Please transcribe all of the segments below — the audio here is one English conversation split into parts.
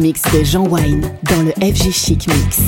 Mix de Jean Wine dans le FG Chic Mix.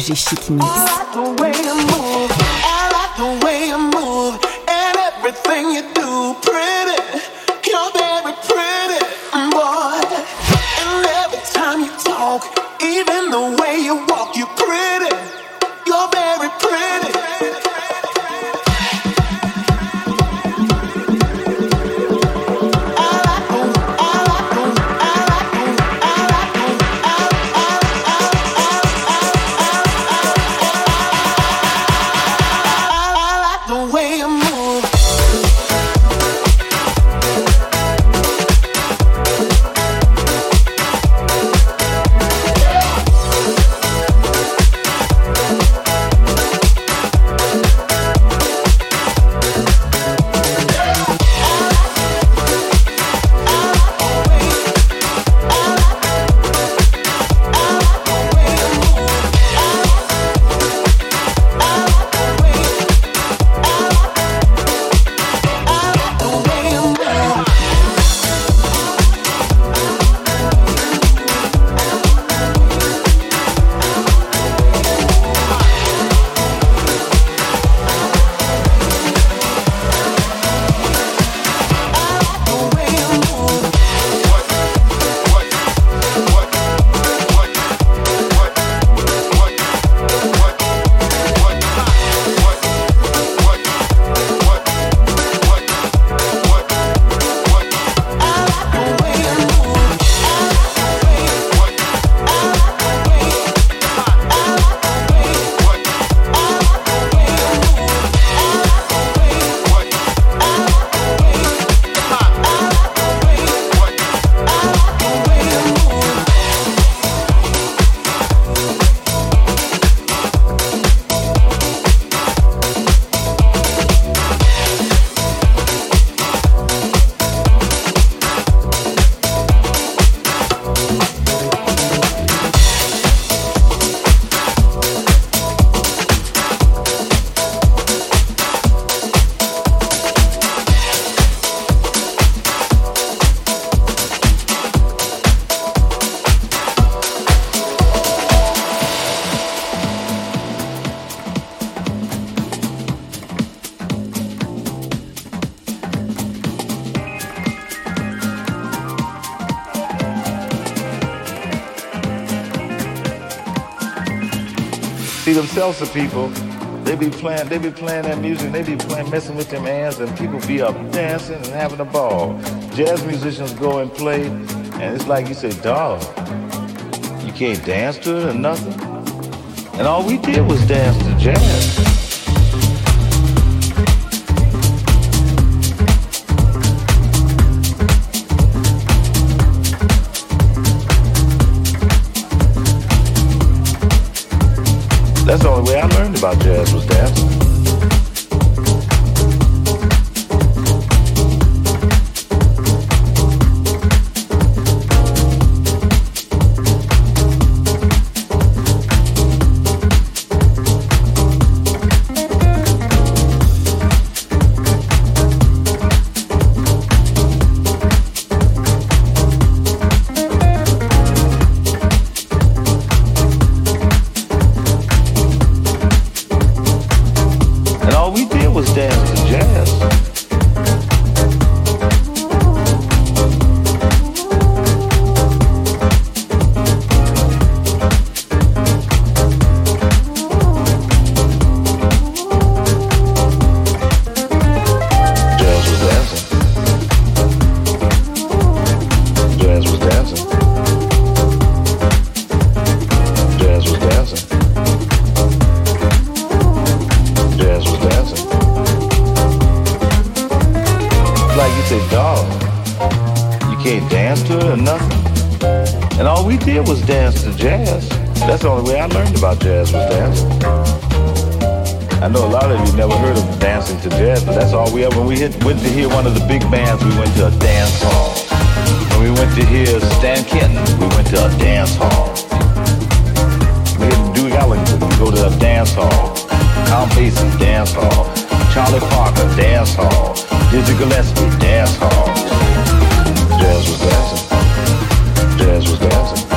FG Mix. Themselves to people. They be playing, they be playing that music, they be playing, messing with them hands, and people be up dancing and having a ball. Jazz musicians go and play, and it's like you say, dog, you can't dance to it or nothing. And all we did was dance to jazz. That's the only way I learned about jazz was dancing. I know a lot of you never heard of dancing to jazz, but that's all we ever. When we hit, went to hear one of the big bands, we went to a dance hall. When we went to hear Stan Kenton, we went to a dance hall. We hit Duke Ellington, we go to a dance hall. Tom Basie, dance hall. Charlie Parker, dance hall. Dizzy Gillespie, dance hall. Jazz was dancing. Jazz was dancing.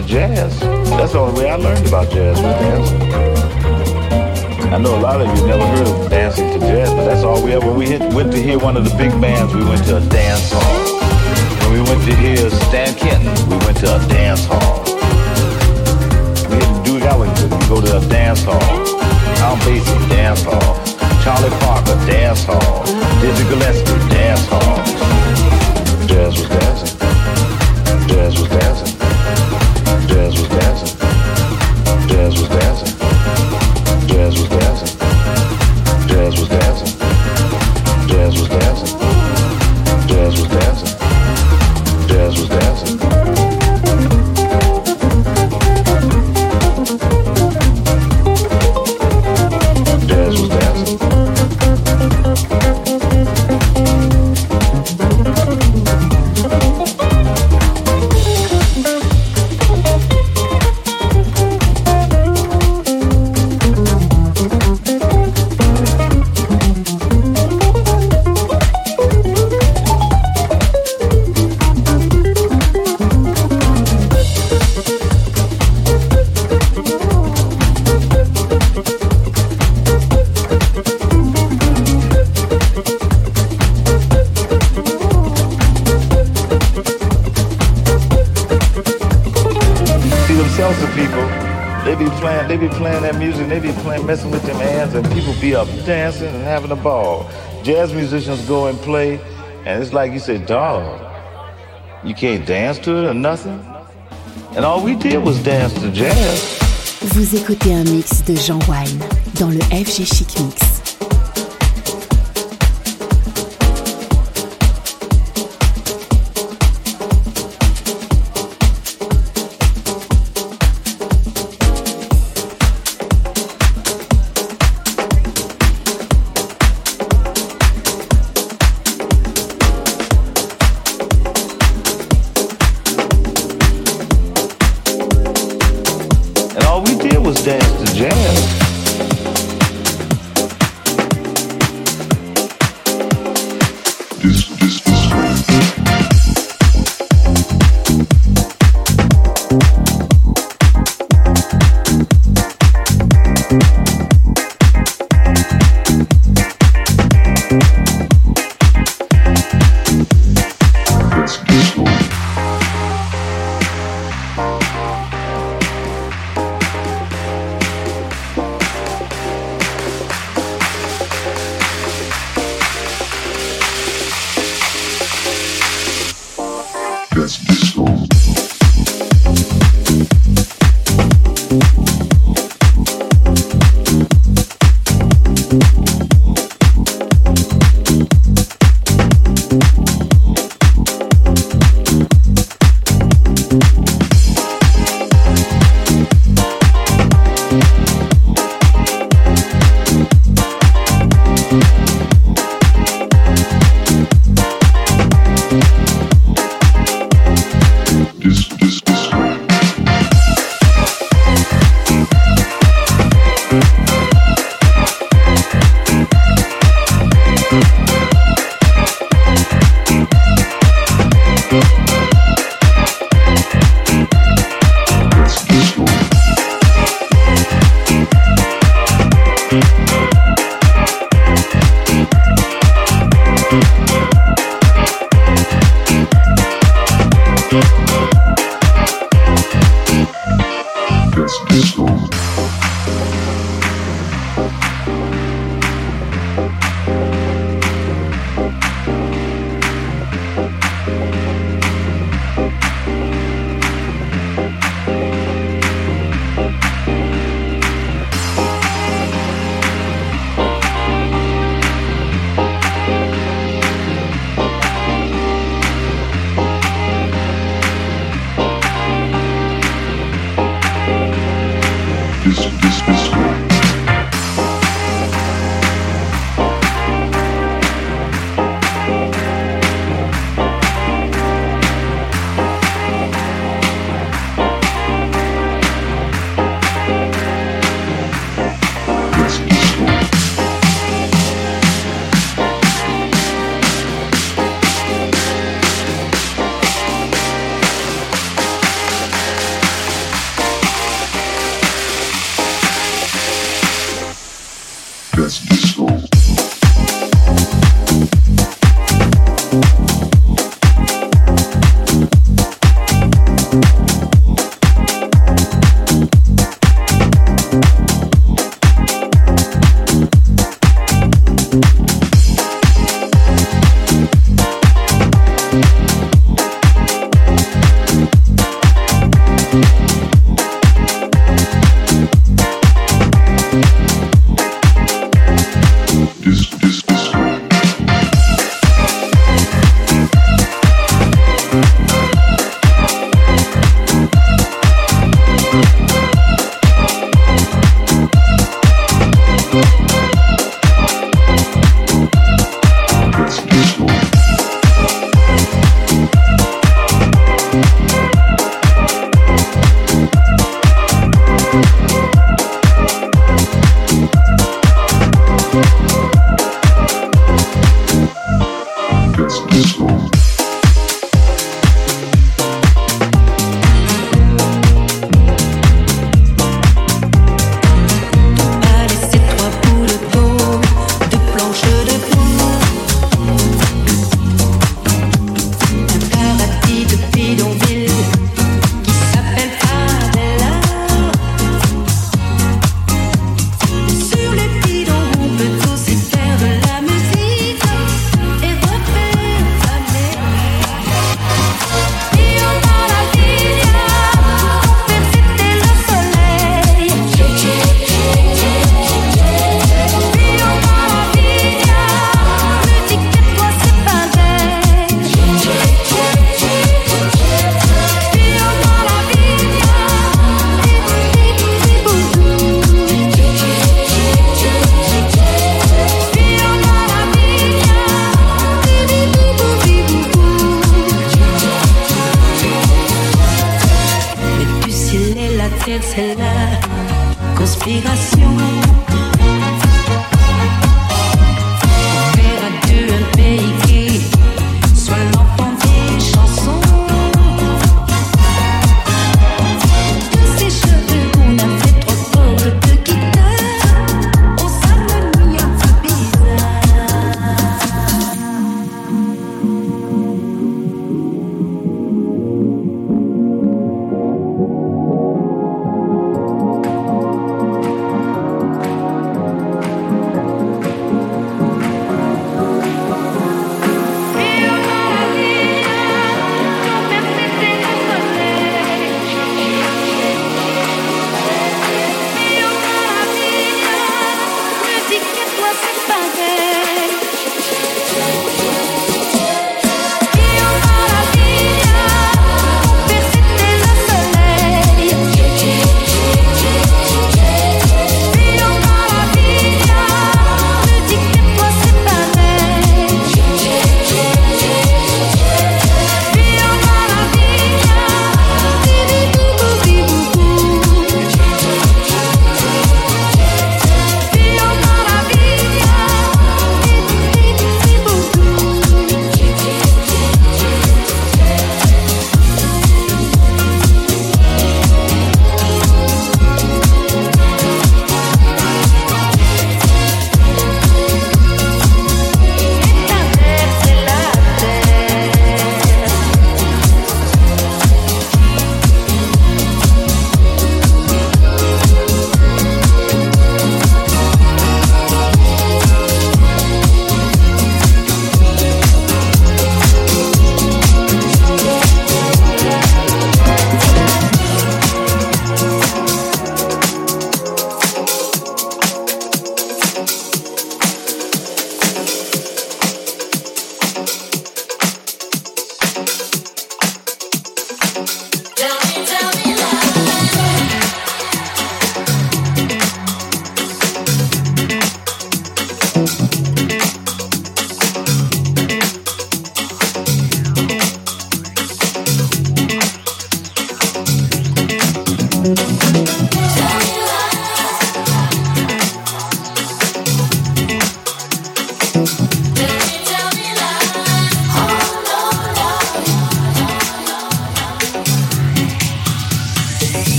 To jazz. That's the only way I learned about jazz was dancing. I know a lot of you never heard of dancing to jazz, but that's all we ever. When we hit, went to hear one of the big bands, we went to a dance hall. When we went to hear Stan Kenton, we went to a dance hall. We hit Duke Ellington, we go to a dance hall. Tom Basie, dance hall. Charlie Parker, dance hall. Dizzy Gillespie, dance hall. Jazz was dancing. Jazz was dancing. Jazz was dancing. Jazz was dancing. Be playing, they be playing that music, they be playing, messing with them hands, and people be up dancing and having a ball. Jazz musicians go and play, and it's like you say, dog, you can't dance to it or nothing. And all we did was dance to jazz. Vous écoutez un mix de Jean Wine dans le FG Chic Mix.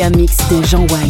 Vous écoutez un mix de Jean Wine